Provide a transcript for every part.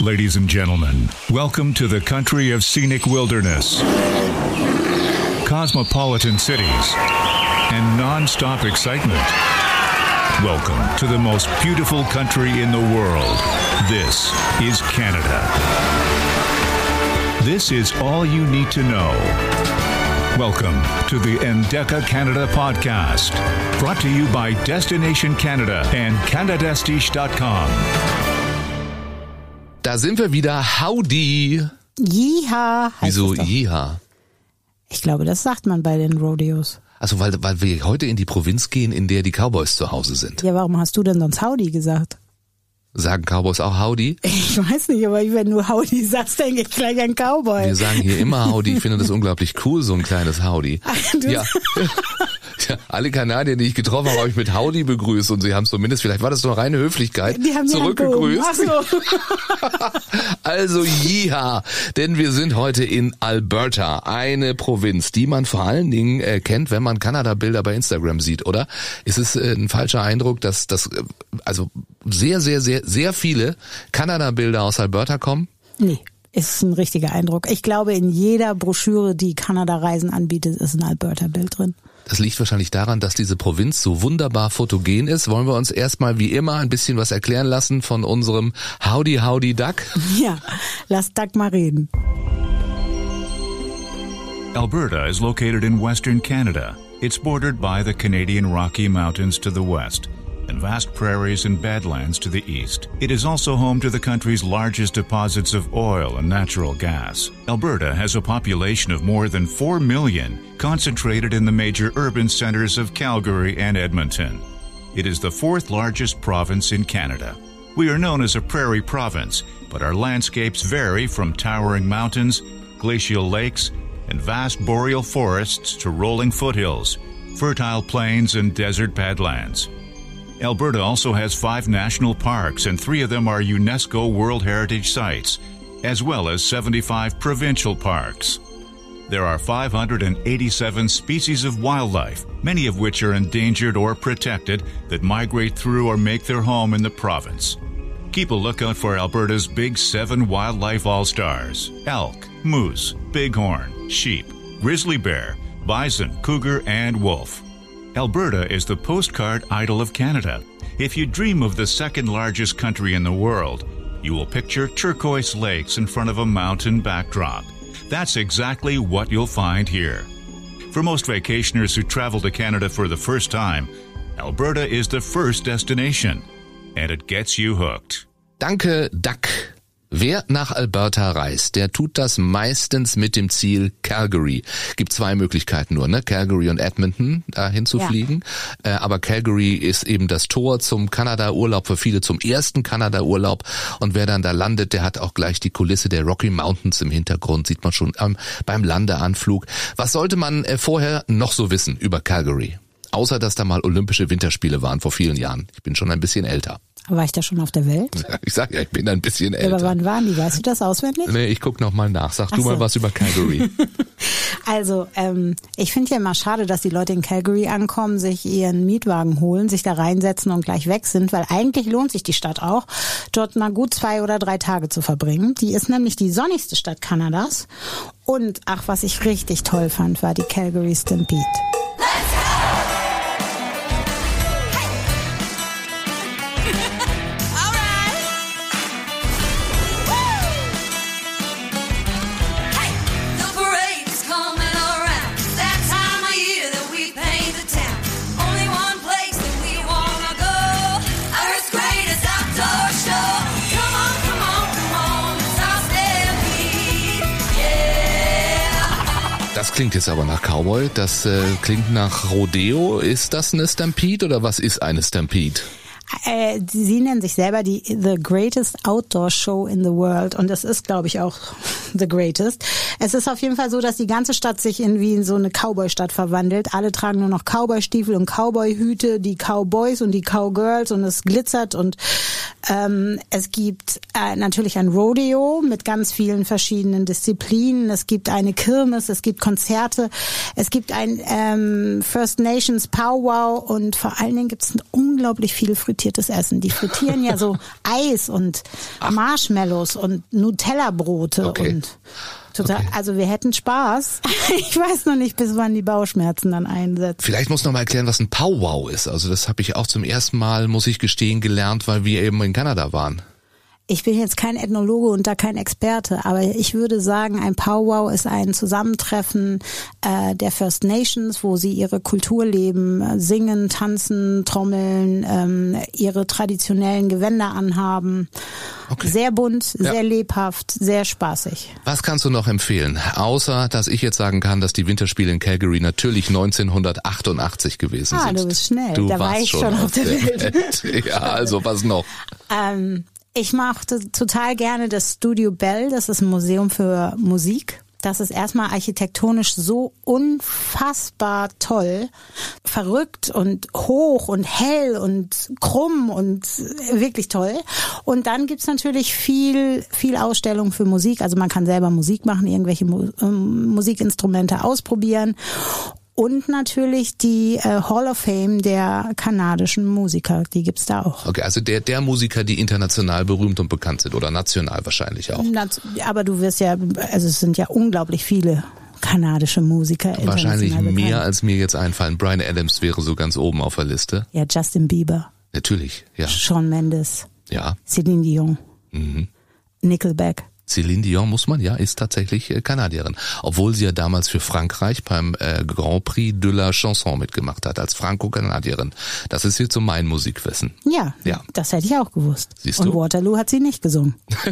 Ladies and gentlemen, welcome to the country of scenic wilderness, cosmopolitan cities, and non-stop excitement. Welcome to the most beautiful country in the world. This is Canada. This is all you need to know. Welcome to the Endeca Canada podcast, brought to you by Destination Canada and Canadestige.com. Da sind wir wieder. Howdy. Jiha. Wieso. Jiha? Ich glaube, das sagt man bei den Rodeos. Also weil, weil wir heute in die Provinz gehen, in der die Cowboys zu Hause sind. Ja, warum hast du denn sonst Howdy gesagt? Sagen Cowboys auch Howdy? Ich weiß nicht, aber wenn du Howdy sagst, denke ich gleich an Cowboy. Wir sagen hier immer Howdy. Ich finde das unglaublich cool, so ein kleines Howdy. Ach, du- Ja. ja. Alle Kanadier, die ich getroffen habe, habe ich mit Howdy begrüßt und sie haben zumindest, vielleicht war das nur reine Höflichkeit, Die haben zurückgegrüßt. Ach so. Also Jiha, denn wir sind heute in Alberta, eine Provinz, die man vor allen Dingen äh, kennt, wenn man Kanada-Bilder bei Instagram sieht, oder? Ist es äh, ein falscher Eindruck, dass das äh, also sehr, sehr, sehr, sehr viele Kanada-Bilder aus Alberta kommen? Nee, ist ein richtiger Eindruck. Ich glaube, in jeder Broschüre, die Kanada-Reisen anbietet, ist ein Alberta-Bild drin. Das liegt wahrscheinlich daran, dass diese Provinz so wunderbar fotogen ist. Wollen wir uns erstmal wie immer ein bisschen was erklären lassen von unserem Howdy Howdy Duck? Ja, lass Dagmar reden. Alberta is located in western Canada. It's bordered by the Canadian Rocky Mountains to the west and vast prairies and badlands to the east. It is also home to the country's largest deposits of oil and natural gas. Alberta has a population of more than 4 million, concentrated in the major urban centers of Calgary and Edmonton. It is the fourth largest province in Canada. We are known as a prairie province, but our landscapes vary from towering mountains, glacial lakes, and vast boreal forests to rolling foothills, fertile plains, and desert badlands. Alberta also has five national parks, and three of them are UNESCO World Heritage Sites, as well as 75 provincial parks. There are 587 species of wildlife, many of which are endangered or protected, that migrate through or make their home in the province. Keep a lookout for Alberta's big seven wildlife all stars elk, moose, bighorn, sheep, grizzly bear, bison, cougar, and wolf. Alberta is the postcard idol of Canada. If you dream of the second largest country in the world, you will picture turquoise lakes in front of a mountain backdrop. That's exactly what you'll find here. For most vacationers who travel to Canada for the first time, Alberta is the first destination, and it gets you hooked. Danke, Duck. Wer nach Alberta reist, der tut das meistens mit dem Ziel Calgary. Gibt zwei Möglichkeiten nur, ne? Calgary und Edmonton dahin zu Ja. fliegen. Äh, aber Calgary ist eben das Tor zum Kanada-Urlaub, für viele zum ersten Kanada-Urlaub. Und wer dann da landet, der hat auch gleich die Kulisse der Rocky Mountains im Hintergrund, sieht man schon ähm, beim Landeanflug. Was sollte man äh, vorher noch so wissen über Calgary? Außer, dass da mal Olympische Winterspiele waren vor vielen Jahren. Ich bin schon ein bisschen älter. War ich da schon auf der Welt? Ich sag ja, ich bin ein bisschen Ja, älter. aber wann waren die? Weißt du das auswendig? Nee, ich guck noch mal nach. Sag Ach du mal so. was über Calgary. Also, ähm, ich finde ja immer schade, dass die Leute in Calgary ankommen, sich ihren Mietwagen holen, sich da reinsetzen und gleich weg sind, weil eigentlich lohnt sich die Stadt auch, dort mal gut zwei oder drei Tage zu verbringen. Die ist nämlich die sonnigste Stadt Kanadas. Und ach, was ich richtig toll fand, war die Calgary Stampede. Klingt jetzt aber nach Cowboy. Das äh, klingt nach Rodeo. Ist das eine Stampede oder was ist eine Stampede? Äh, sie nennen sich selber die The Greatest Outdoor Show in the World und das ist, glaube ich, auch The Greatest. Es ist auf jeden Fall so, dass die ganze Stadt sich in wie in so eine Cowboy-Stadt verwandelt. Alle tragen nur noch Cowboy-Stiefel und Cowboy-Hüte, die Cowboys und die Cowgirls und es glitzert und Ähm, es gibt äh, natürlich ein Rodeo mit ganz vielen verschiedenen Disziplinen. Es gibt eine Kirmes, es gibt Konzerte, es gibt ein ähm, First Nations Powwow und vor allen Dingen gibt es unglaublich viel frittiertes Essen. Die frittieren ja so Eis und Marshmallows und Nutella-Brote Okay. Und total. Okay. Also wir hätten Spaß. Ich weiß noch nicht, bis wann die Bauchschmerzen dann einsetzen. Vielleicht muss noch mal erklären, was ein Powwow ist. Also das habe ich auch zum ersten Mal, muss ich gestehen, gelernt, weil wir eben in Kanada waren. Ich bin jetzt kein Ethnologe und da kein Experte, aber ich würde sagen, ein Powwow ist ein Zusammentreffen äh, der First Nations, wo sie ihre Kultur leben, äh, singen, tanzen, trommeln, ähm, ihre traditionellen Gewänder anhaben. Okay. Sehr bunt, Ja. sehr lebhaft, sehr spaßig. Was kannst du noch empfehlen? Außer, dass ich jetzt sagen kann, dass die Winterspiele in Calgary natürlich 1988 gewesen Ah, sind. du bist schnell. Du Da war warst ich schon auf der Welt. ja, also was noch? Ähm, ich mochte total gerne das Studio Bell. Das ist ein Museum für Musik. Das ist erstmal architektonisch so unfassbar toll, verrückt und hoch und hell und krumm und wirklich toll. Und dann gibt's natürlich viel, viel Ausstellung für Musik. Also man kann selber Musik machen, irgendwelche ähm, Musikinstrumente ausprobieren. Und natürlich die äh, Hall of Fame der kanadischen Musiker, die gibt's da auch. Okay, also der, der Musiker, die international berühmt und bekannt sind oder national wahrscheinlich auch. Aber du wirst ja, also es sind ja unglaublich viele kanadische Musiker. Wahrscheinlich mehr bekannt. als mir jetzt einfallen. Brian Adams wäre so ganz oben auf der Liste. Ja, Justin Bieber, Natürlich, ja. Shawn Mendes, Ja. Celine Dion, Mhm. Nickelback. Celine Dion muss man, ja, ist tatsächlich äh, Kanadierin. Obwohl sie ja damals für Frankreich beim äh, Grand Prix de la Chanson mitgemacht hat, als Franco-Kanadierin. Das ist jetzt so mein Musikwissen. Ja, Ja. das hätte ich auch gewusst. Siehst Und du? Waterloo hat sie nicht gesungen.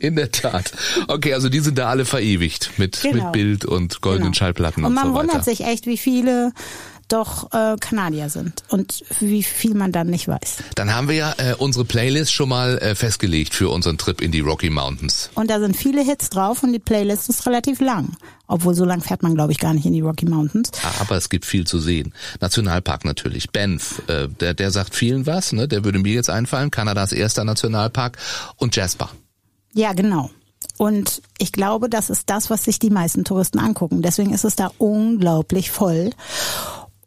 In der Tat. Okay, also die sind da alle verewigt mit, Genau. mit Bild und goldenen Genau. Schallplatten und, Und man so weiter. wundert sich echt, wie viele doch äh, Kanadier sind und wie viel man dann nicht weiß. Dann haben wir ja äh, unsere Playlist schon mal äh, festgelegt für unseren Trip in die Rocky Mountains. Und da sind viele Hits drauf und die Playlist ist relativ lang. Obwohl so lang fährt man, glaube ich, gar nicht in die Rocky Mountains. Aber es gibt viel zu sehen. Nationalpark natürlich. Banff, äh, der, der sagt vielen was, ne? der würde mir jetzt einfallen. Kanadas erster Nationalpark. Und Jasper. Ja, genau. Und ich glaube, das ist das, was sich die meisten Touristen angucken. Deswegen ist es da unglaublich voll.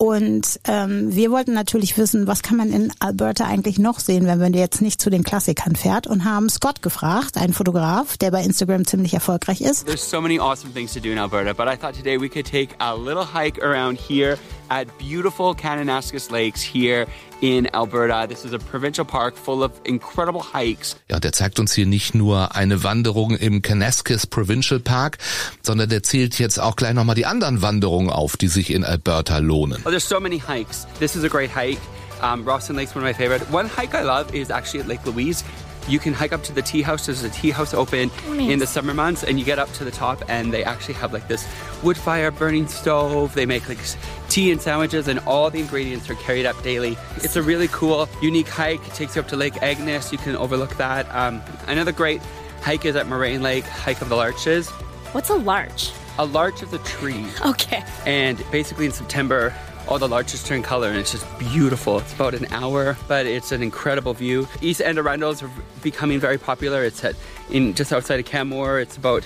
Und ähm, wir wollten natürlich wissen, was kann man in Alberta eigentlich noch sehen, wenn man jetzt nicht zu den Klassikern fährt und haben Scott gefragt, einen Fotograf, der bei Instagram ziemlich erfolgreich ist. There's so many awesome things to do in Alberta, but I thought today we could take a little hike around here at beautiful Kananaskis Lakes here in Alberta. This is a provincial park full of incredible hikes. Ja, der zeigt uns hier nicht nur eine Wanderung im Kananaskis Provincial Park, sondern der zählt jetzt auch gleich nochmal die anderen Wanderungen auf, die sich in Alberta lohnen. Oh, there's so many hikes. This is a great hike. Um, Rawson Lake's one of my favorite. One hike I love is actually at Lake Louise. You can hike up to the tea house. There's a tea house open in the summer months, and you get up to the top, and they actually have like this wood fire burning stove. They make like s- tea and sandwiches, and all the ingredients are carried up daily. It's a really cool, unique hike. It takes you up to Lake Agnes. You can overlook that. Um, another great hike is at Moraine Lake, Hike of the Larches. What's a larch? A larch is a tree. Okay. And basically in September, all the larches turn color and it's just beautiful. It's about an hour, but it's an incredible view. East End Arundels are becoming very popular. It's at in just outside of Canmore. It's about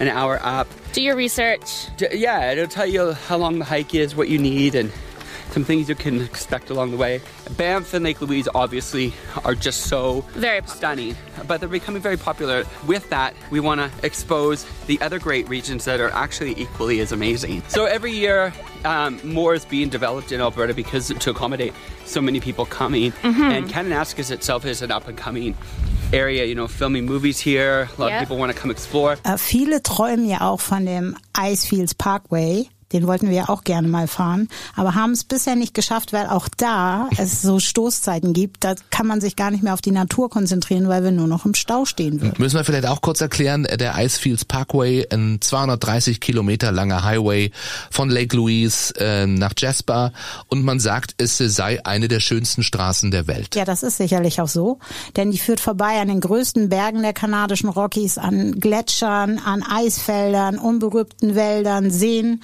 an hour up. Do your research. Yeah, it'll tell you how long the hike is, what you need, and some things you can expect along the way. Banff and Lake Louise obviously are just so Very popular. stunning, but they're becoming very popular. With that, we want to expose the other great regions that are actually equally as amazing. So every year, um, more is being developed in Alberta because to accommodate so many people coming. And Kananaskis itself is an up and coming area. You know, filming movies here. A lot Yeah. of people want to come explore. Äh, viele träumen ja auch von dem Icefields Parkway. Den wollten wir ja auch gerne mal fahren, aber haben es bisher nicht geschafft, weil auch da es so Stoßzeiten gibt. Da kann man sich gar nicht mehr auf die Natur konzentrieren, weil wir nur noch im Stau stehen würden. Müssen wir vielleicht auch kurz erklären, der Icefields Parkway, ein 230 Kilometer langer Highway von Lake Louise äh, nach Jasper und man sagt, es sei eine der schönsten Straßen der Welt. Ja, das ist sicherlich auch so, denn die führt vorbei an den größten Bergen der kanadischen Rockies, an Gletschern, an Eisfeldern, unberührten Wäldern, Seen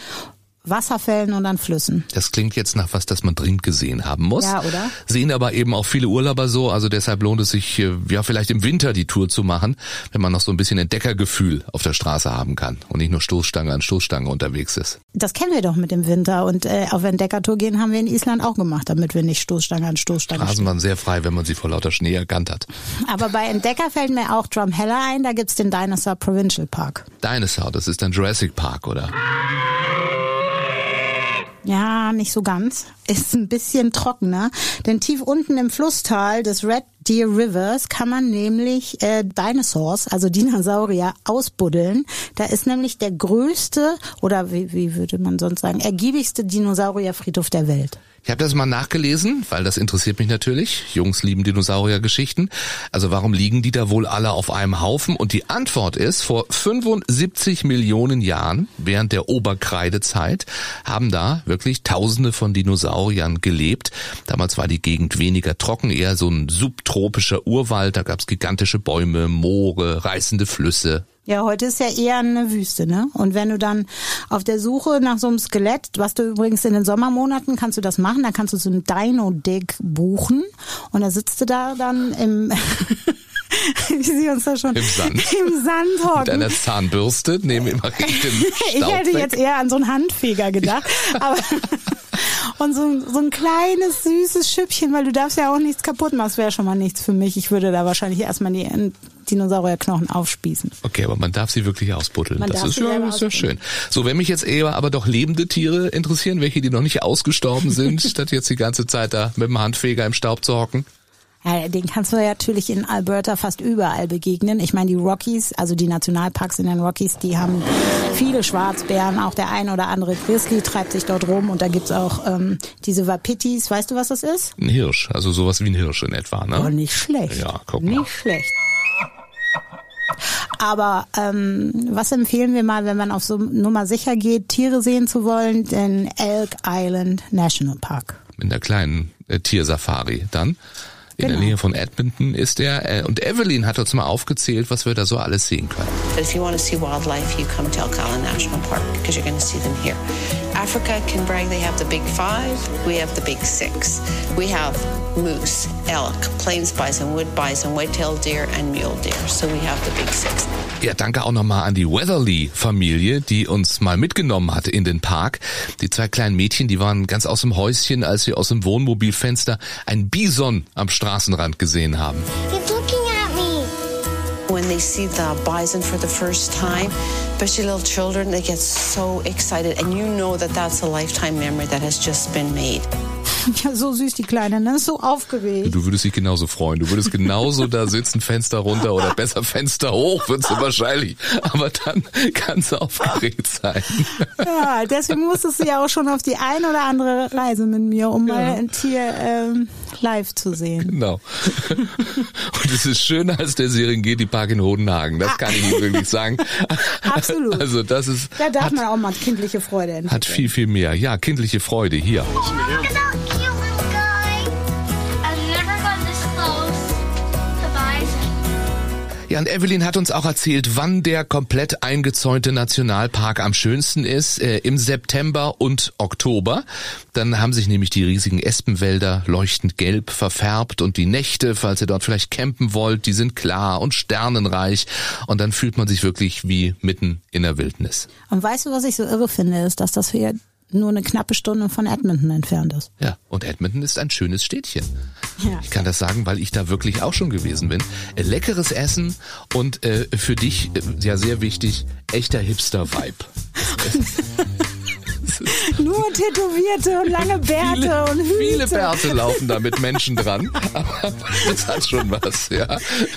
Wasserfällen und an Flüssen. Das klingt jetzt nach was, das man dringend gesehen haben muss. Ja, oder? Sehen aber eben auch viele Urlauber so, also deshalb lohnt es sich, äh, ja, vielleicht im Winter die Tour zu machen, wenn man noch so ein bisschen Entdeckergefühl auf der Straße haben kann und nicht nur Stoßstange an Stoßstange unterwegs ist. Das kennen wir doch mit dem Winter und äh, auf Entdeckertour gehen haben wir in Island auch gemacht, damit wir nicht Stoßstange an Stoßstange Straßen waren sehr frei, wenn man sie vor lauter Schnee erkannt hat. Aber bei Entdecker fällt mir auch Drumheller ein, da gibt's den Dinosaur Provincial Park. Dinosaur, das ist dann Jurassic Park, oder? Ja, nicht so ganz. Ist ein bisschen trockener, denn tief unten im Flusstal des Red Deer Rivers kann man nämlich äh, Dinosaurs, also Dinosaurier, ausbuddeln. Da ist nämlich der größte oder wie, wie würde man sonst sagen, ergiebigste Dinosaurierfriedhof der Welt. Ich habe das mal nachgelesen, weil das interessiert mich natürlich. Jungs lieben Dinosauriergeschichten. Also warum liegen die da wohl alle auf einem Haufen? Und die Antwort ist, vor 75 Millionen Jahren, während der Oberkreidezeit, haben da wirklich Tausende von Dinosauriern gelebt. Damals war die Gegend weniger trocken, eher so ein subtropischer Urwald. Da gab's gigantische Bäume, Moore, reißende Flüsse, Ja, heute ist ja eher eine Wüste, ne? Und wenn du dann auf der Suche nach so einem Skelett, was du übrigens in den Sommermonaten kannst du das machen, dann kannst du so einen Dino-Dig buchen und da sitzt du da dann im wie sie uns da schon Im Sand. im Sand mit hocken. einer Zahnbürste, nehmen immer richtig den Ich hätte weg. jetzt eher an so einen Handfeger gedacht. Aber und so, ein- so ein kleines, süßes Schüppchen, weil du darfst ja auch nichts kaputt machen. Das wäre schon mal nichts für mich. Ich würde da wahrscheinlich erstmal die äh, Dinosaurierknochen aufspießen. Okay, aber man darf sie wirklich ausbuddeln. Man das ist ja, ist ja schön. So, wenn mich jetzt eher aber doch lebende Tiere interessieren, welche, die noch nicht ausgestorben sind, statt jetzt die ganze Zeit da mit dem Handfeger im Staub zu hocken. Ja, den kannst du ja natürlich in Alberta fast überall begegnen. Ich meine, die Rockies, also die Nationalparks in den Rockies, die haben viele Schwarzbären. Auch der ein oder andere Grizzly treibt sich dort rum. Und da gibt's auch ähm, diese Wapitis. Weißt du, was das ist? Ein Hirsch, also sowas wie ein Hirsch in etwa, ne? Oh, nicht schlecht. Ja, guck mal. Nicht schlecht. Aber ähm, was empfehlen wir mal, wenn man auf so Nummer sicher geht, Tiere sehen zu wollen? Den Elk Island National Park. Mit einer kleinen äh, Tiersafari dann. In Genau. der Nähe von Edmonton ist der. Äh, und Evelyn hat uns mal aufgezählt, was wir da so alles sehen können. If you want to see wildlife, you come to Island National Park because you're going to see them here. Africa can brag they have the big five, we have the big six. We have moose, elk, plains bison, wood bison, white-tailed deer, and mule deer. So we have the big six. Ja, danke auch nochmal an die Weatherly-Familie, die uns mal mitgenommen hat in den Park. Die zwei kleinen Mädchen, die waren ganz aus dem Häuschen, als wir aus dem Wohnmobilfenster ein Bison am Straßenrand gesehen haben. When they see the bison for the first time, especially little children, they get so excited. And you know that that's a lifetime memory that has just been made. Ja, so süß die Kleine, ne? So aufgeregt. Du würdest dich genauso freuen. Du würdest genauso da sitzen, Fenster runter oder besser Fenster hoch, würdest du wahrscheinlich. Aber dann kannst du aufgeregt sein. Ja, deswegen musstest du ja auch schon auf die ein oder andere Reise mit mir, um mal ein Tier ähm, live zu sehen. Genau. Und es ist schöner als der Serengeti-Park in Hodenhagen. Das kann ich Ihnen wirklich sagen. Absolut. Also das ist, Da darf hat, man auch mal kindliche Freude entwickeln. hat viel, viel mehr. Ja, kindliche Freude hier. Look Ja, und Evelyn hat uns auch erzählt, wann der komplett eingezäunte Nationalpark am schönsten ist. Äh, Im September und Oktober. Dann haben sich nämlich die riesigen Espenwälder leuchtend gelb verfärbt und die Nächte, falls ihr dort vielleicht campen wollt, die sind klar und sternenreich. Und dann fühlt man sich wirklich wie mitten in der Wildnis. Und weißt du, was ich so irre finde, ist, dass das hier nur eine knappe Stunde von Edmonton entfernt ist. Ja, und Edmonton ist ein schönes Städtchen. Ja. Ich kann das sagen, weil ich da wirklich auch schon gewesen bin. Äh, Leckeres Essen und äh, für dich, äh, ja sehr wichtig, echter Hipster-Vibe. Nur Tätowierte und lange Bärte Viele, und Hüte. viele Bärte laufen da mit Menschen dran, aber das hat schon was, ja.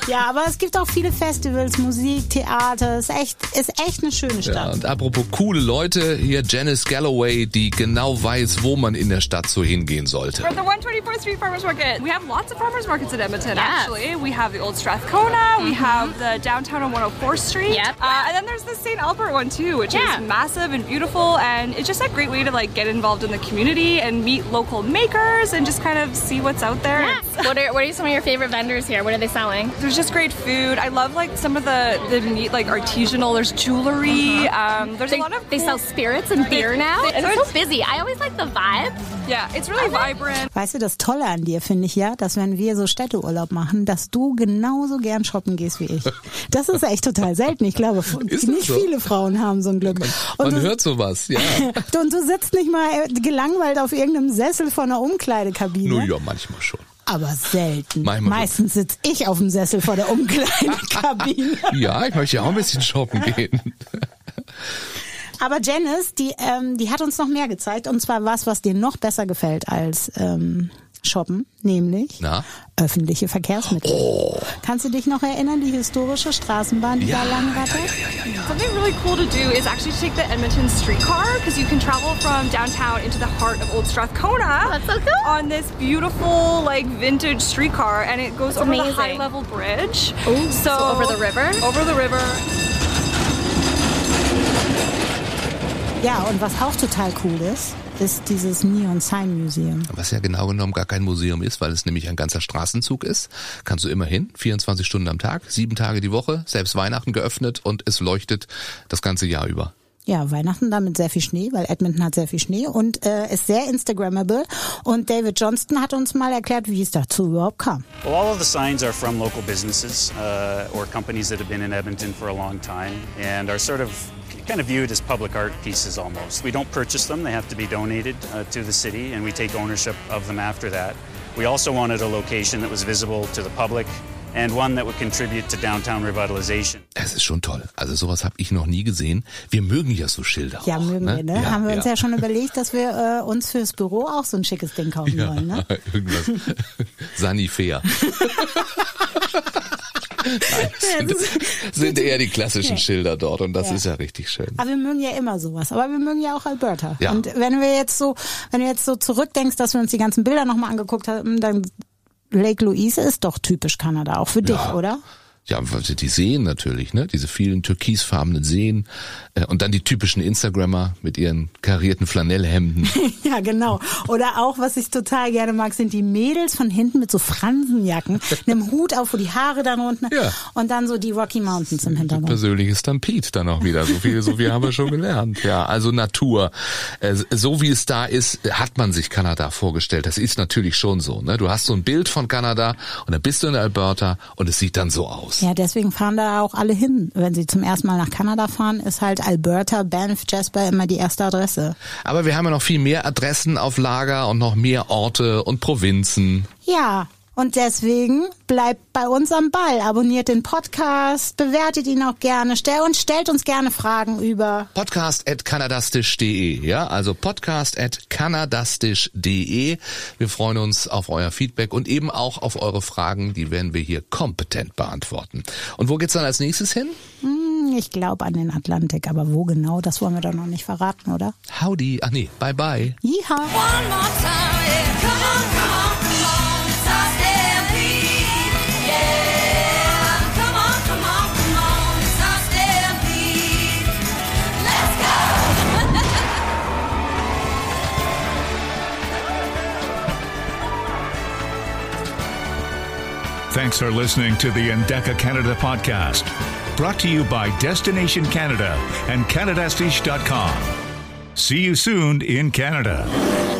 Ja, aber es gibt auch viele Festivals, Musik, Theater. Ist echt, ist echt eine schöne ja. Stadt. Und apropos coole Leute, hier Janice Galloway, die genau weiß, wo man in der Stadt so hingehen sollte. We're at the 124th Street Farmers Market. We have lots of farmers markets in Edmonton, Yeah. actually. We have the old Strathcona, we have the downtown on 104th Street. Yep. Uh, and then there's the St. Albert one, too, which Yeah. is massive and beautiful. And it's just a great way to like get involved in the community and meet local makers and just kind of see what's out there. Yes. What are what are some of your favorite vendors here? What are they selling? There's just great food. I love like some of the the neat like artisanal. There's jewelry. Um, there's They, a lot of they cool- sell spirits and beer now. they- it's so busy. I always like the vibe. Yeah, it's really vibrant. Weißt du, das Tolle an dir finde ich ja, dass wenn wir so Städteurlaub machen, dass du genauso gern shoppen gehst wie ich. Das ist echt total selten. Ich glaube, nicht so? viele Frauen haben so ein Glück. Und Man du, hört sowas, ja. und du sitzt nicht mal gelangweilt auf irgendeinem Sessel vor einer Umkleidekabine. Nur ja, manchmal schon. Aber selten. Manchmal Meistens sitze ich auf dem Sessel vor der Umkleidekabine. Ja, ich möchte ja auch ein bisschen shoppen gehen. Aber Janice, die, ähm, die hat uns noch mehr gezeigt. Und zwar was, was dir noch besser gefällt als ähm, Shoppen, nämlich Na? öffentliche Verkehrsmittel. Kannst du dich noch erinnern, die historische Straßenbahn, die da lang rattert? Something really cool to do is actually take the Edmonton streetcar because you can travel from downtown into the heart of Old Strathcona Oh, that's so cool. on this beautiful like vintage streetcar, and it goes That's over the amazing. high level bridge. Ooh, so over the river? Over the river. Ja, und was auch total cool ist, ist dieses Neon Sign Museum. Was ja genau genommen gar kein Museum ist, weil es nämlich ein ganzer Straßenzug ist. Kannst du immer hin, 24 Stunden am Tag, sieben Tage die Woche, selbst Weihnachten geöffnet und es leuchtet das ganze Jahr über. Ja, Weihnachten da mit sehr viel Schnee, weil Edmonton hat sehr viel Schnee und äh, ist sehr Instagrammable. Und David Johnston hat uns mal erklärt, wie es dazu überhaupt kam. Well, all of the signs are from local businesses uh, or companies that have been in Edmonton for a long time and are sort of kind of viewed as public art pieces almost. We don't purchase them, they have to be donated uh, to the city, and we take ownership of them after that. We also wanted a location that was visible to the public and one that would contribute to downtown revitalization. Es ist schon toll. Also sowas habe ich noch nie gesehen. Wir mögen ja so Schilder. Ja, auch, mögen ne? wir, ne? Haben wir uns ja schon überlegt, dass wir äh, uns fürs Büro auch so ein schickes Ding kaufen Ja, wollen, ne? irgendwas. Sanifair. Nein, das sind, sind eher die klassischen Schilder dort und das Ja. ist ja richtig schön. Aber wir mögen ja immer sowas. Aber wir mögen ja auch Alberta. Ja. Und wenn wir jetzt so, wenn du jetzt so zurückdenkst, dass wir uns die ganzen Bilder nochmal angeguckt haben, dann Lake Louise ist doch typisch Kanada, auch für dich, Ja. oder? Ja, die Seen natürlich, ne? Diese vielen türkisfarbenen Seen äh, und dann die typischen Instagrammer mit ihren karierten Flanellhemden. Ja, genau. Oder auch, was ich total gerne mag, sind die Mädels von hinten mit so Fransenjacken, einem Hut auf, wo die Haare dann unten Ja. und dann so die Rocky Mountains im Hintergrund. Persönliches Stampede dann auch wieder. So viel, so viel haben wir schon gelernt. Ja, also Natur. Äh, So wie es da ist, hat man sich Kanada vorgestellt. Das ist natürlich schon so. Ne? Du hast so ein Bild von Kanada und dann bist du in Alberta und es sieht dann so aus. Ja, deswegen fahren da auch alle hin. Wenn sie zum ersten Mal nach Kanada fahren, ist halt Alberta, Banff, Jasper immer die erste Adresse. Aber wir haben ja noch viel mehr Adressen auf Lager und noch mehr Orte und Provinzen. Ja, und deswegen bleibt bei uns am Ball. Abonniert den Podcast, bewertet ihn auch gerne stell und stellt uns gerne Fragen über. Podcast at kanadastisch.de, ja, also podcast at kanadastisch.de. Wir freuen uns auf euer Feedback und eben auch auf eure Fragen, die werden wir hier kompetent beantworten. Und wo geht's dann als nächstes hin? Hm, ich glaube an den Atlantik, aber wo genau, das wollen wir doch noch nicht verraten, oder? Howdy, ach nee, bye bye. Yeehaw! Thanks for listening to the Endeca Canada podcast, brought to you by Destination Canada and CanadaStiche.com. See you soon in Canada.